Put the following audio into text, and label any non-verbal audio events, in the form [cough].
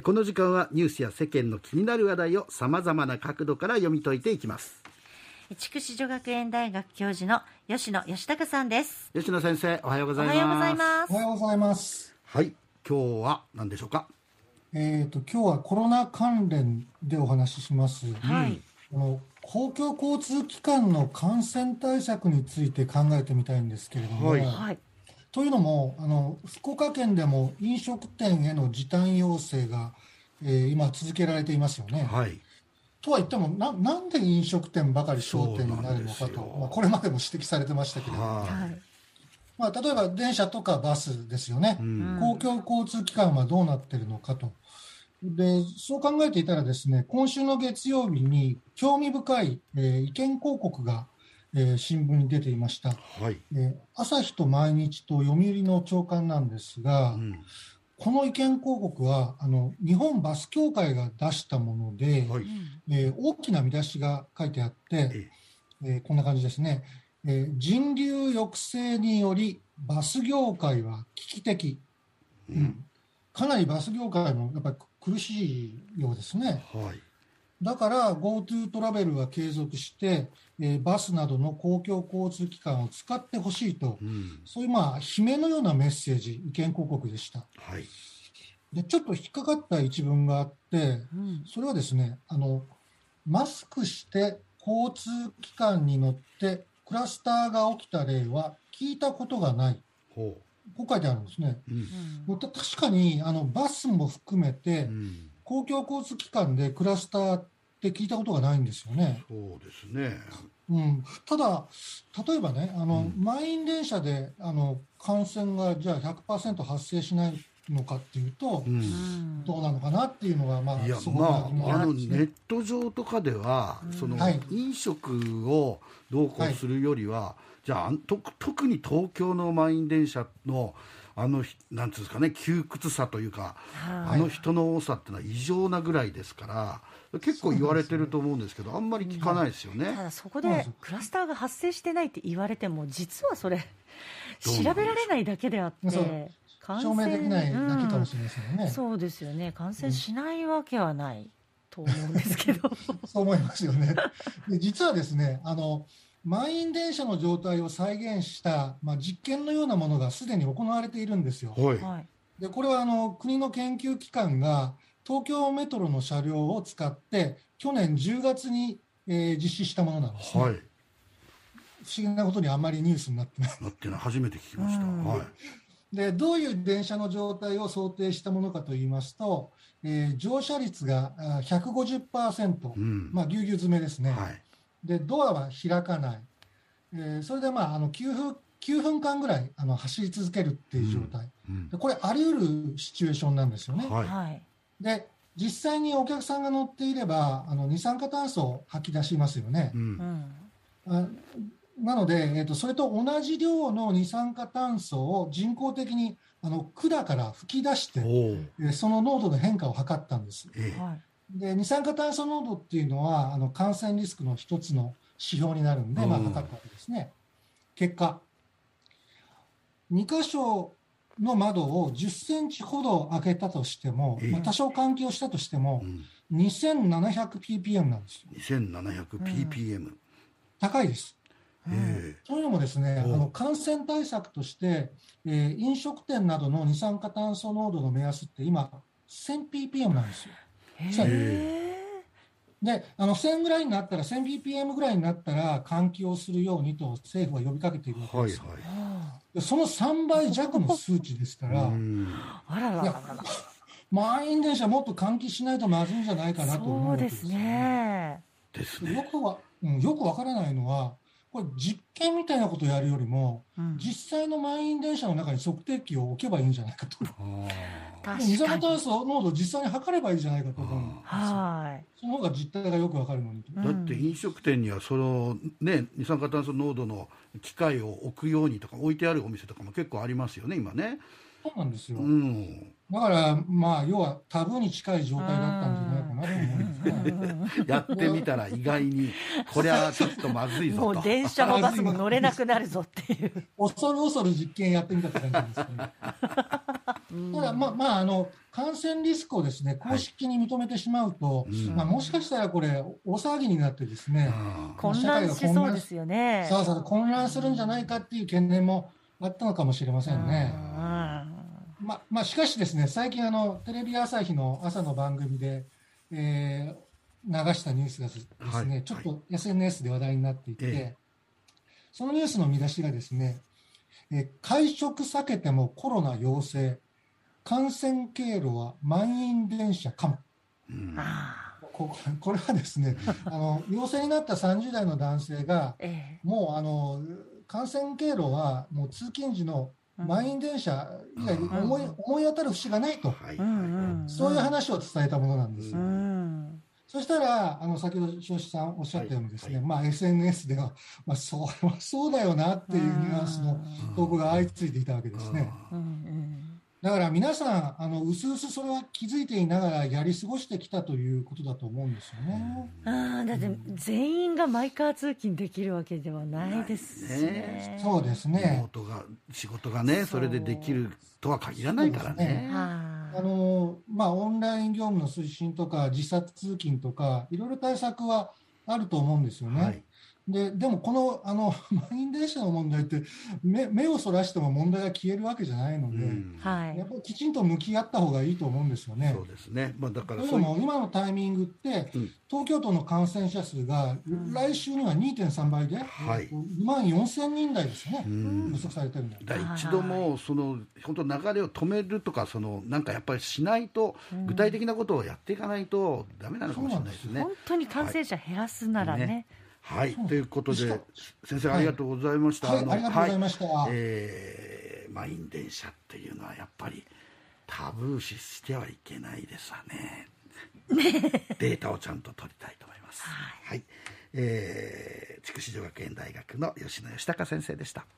この時間はニュースや世間の気になる話題をさまざまな角度から読み解いていきます。筑紫女学園大学教授の吉野義孝さんです。吉野先生おはようございます。おはようございます。おはようございます。はい今日は何でしょうか？えっ、と今日はコロナ関連でお話しします、はい。あの公共交通機関の感染対策について考えてみたいんですけれども、はい。はいというのもあの福岡県でも飲食店への時短要請が、えー今続けられていますよね。はいとは言ってもななんで飲食店ばかり焦点になるのかとまあ、これまでも指摘されてましたけれども、ははいまあ、例えば電車とかバスですよね。い、うん公共交通機関はどうなってるのかと。で、そう考えていたらですね、今週の月曜日に興味深い、えー意見広告が、えー新聞に出ていました。はい、えー朝日と毎日と読売の朝刊なんですが、うん。この意見広告は、あの、日本バス協会が出したもので、はい。えー大きな見出しが書いてあって、ええ。ーこんな感じですね、えー人流抑制によりバス業界は危機的、うん。かなりバス業界もやっぱり苦しいようですね。はいだから GoTo トラベルは継続して、えーバスなどの公共交通機関を使ってほしいと、うん。そういうまあ悲鳴のようなメッセージ、意見広告でした。はい。でちょっと引っかかった一文があって、うん。それはですね、あの、マスクして交通機関に乗ってクラスターが起きた例は聞いたことがない。ほこう書いてあるんですね。ううん。確かに、あの、バスも含めてう、ん。公共交通機関でクラスターって聞いたことがないんですよね。そうですね。うん。ただ、例えばね、あの、うん。満員電車で、あの、感染がじゃあ100%発生しないのかっていうとう、ん。うんどうなのかなっていうのが、まあ、いやまああのネット上とかでは、うん。その、はい。飲食をどうこうするよりは、じゃあと特に東京の満員電車のあのひなんていうんですかね窮屈さというか、はい。あの人の多さってのは異常なぐらいですから結構言われてると思うんですけどあんまり聞かないですよね。ただそこでクラスターが発生してないって言われても実はそれ調べられないだけであって証明できないだけかもしれれませんよね。そうですよね。感染しないわけはないと思うんですけど。そう思いますよね。で実はですね、あの、満員電車の状態を再現した、まあ、実験のようなものがすでに行われているんですよ。はいはいで、これはあの、国の研究機関が東京メトロの車両を使って、去年10月に、えー実施したものなんですね。はい不思議なことにあまりニュースになってない。なっていうのは初めて聞きました。うんはいで、どういう電車の状態を想定したものかといいますと、えー乗車率があ150%、うんまあ、ぎゅうぎゅう詰めですね。はいで、ドアは開かない。えーそれで、まあ、あの9分、9分間ぐらいあの走り続けるっていう状態。うんでこれ、あり得るシチュエーションなんですよね。はいはいで、実際にお客さんが乗っていれば、あの二酸化炭素を吐き出しますよねう。うんなので、えーと、それと同じ量の二酸化炭素を人工的にあの管から吹き出して、えーその濃度の変化を測ったんです。ええはいで二酸化炭素濃度っていうのはあの感染リスクの一つの指標になるんで、まあ、うん測ったわけですね。結果、2箇所の窓を10センチほど開けたとしても、ええまあ、多少換気をしたとしてもう、ん 2700ppm なんですよ。2700ppm、高いです。えというのもですね、あおの感染対策として、えー飲食店などの二酸化炭素濃度の目安って今、1000ppm なんですよ。で、あの1000ぐらいになったら、1000ppm ぐらいになったら換気をするようにと政府は呼びかけているわえはいけですよ。はいあでその3倍弱の数値ですから、うん。あららららら。[laughs] 満員電車もっと換気しないとまずいんじゃないかなと思うそうでわけですね。ですね。よくは、うん、よくわからないのは、これ実験みたいなことをやるよりも、うん。実際の満員電車の中に測定器を置けばいいんじゃないかと。二酸化炭素濃度を実際に測ればいいじゃないかと思うその方が実態がよくわかるのに。だって飲食店にはそのね二酸化炭素濃度の機械を置くようにとか置いてあるお店とかも結構ありますよね今ね。そうなんですよ。うん。だから、まあ、要はタブーに近い状態だったんじゃないかなと思うんですね。やってみたら意外にこれはちょっとまずいもぞと。う電車もバスも乗れなくなるぞっていう。恐る恐る実験やってみたって感じですね。ただ、まあ、まあ、あの、感染リスクをですね、公式に認めてしまうと、うん。まあ、もしかしたらこれ、大騒ぎになってですね、あ混乱しそうですよね。そうそう、混乱するんじゃないかっていう懸念もあったのかもしれませんね。うん。ままあ、しかしですね、最近あの、テレビ朝日の朝の番組で、えー流したニュースがですね、はい。ちょっと SNS で話題になっていて、ええ。そのニュースの見出しがですね、えー会食避けてもコロナ陽性、感染経路は満員電車かも。うん。あこここれはですね、[laughs] あの陽性になった30代の男性が、えもうあの感染経路はもう通勤時の満員電車以外に思い,、うん。思い当たる節がないと、はい。そういう話を伝えたものなんですよ。うん。そしたら、あの先ほど庄司さんおっしゃったようにですね、はい。まあ、SNS では、まあ、それは [laughs] そうだよなっていうニュアンスの投稿が相次いでいたわけですね。うんうんだから皆さん、あのうすうすそれは気づいていながらやり過ごしてきたということだと思うんですよね。あーだって全員がマイカー通勤できるわけではないですねね。そうですね。トが仕事がねそれでできるとは限らないからそうですね。あはのまあ、オンライン業務の推進とか、時差通勤とか、いろいろ対策はあると思うんですよね。はいででも、このあの [laughs] 満員電車の問題って目、目をそらしても問題が消えるわけじゃないので、うん。いはい。やっぱりきちんと向き合った方がいいと思うんですよね。そう。ですね。まあだかというらそういうのも、今のタイミングって、うん。東京都の感染者数が来週には2.3倍で、はい。2万4000人台ですね、うん。予測されてるんだよ。だ一度もその本当流れを止めるとかそのなんかやっぱりしないと具体的なことをやっていかないとダメなのかもしれないですね。本。当に感染者減らすならね。ねはい、ということで先生ありがとうございました。はい、のありがとうございました。はいえー満員電車っていうのはやっぱりタブー視してはいけないですわね。データをちゃんと取りたいと思います。はい、えー筑紫女学園大学の吉野義孝先生でした。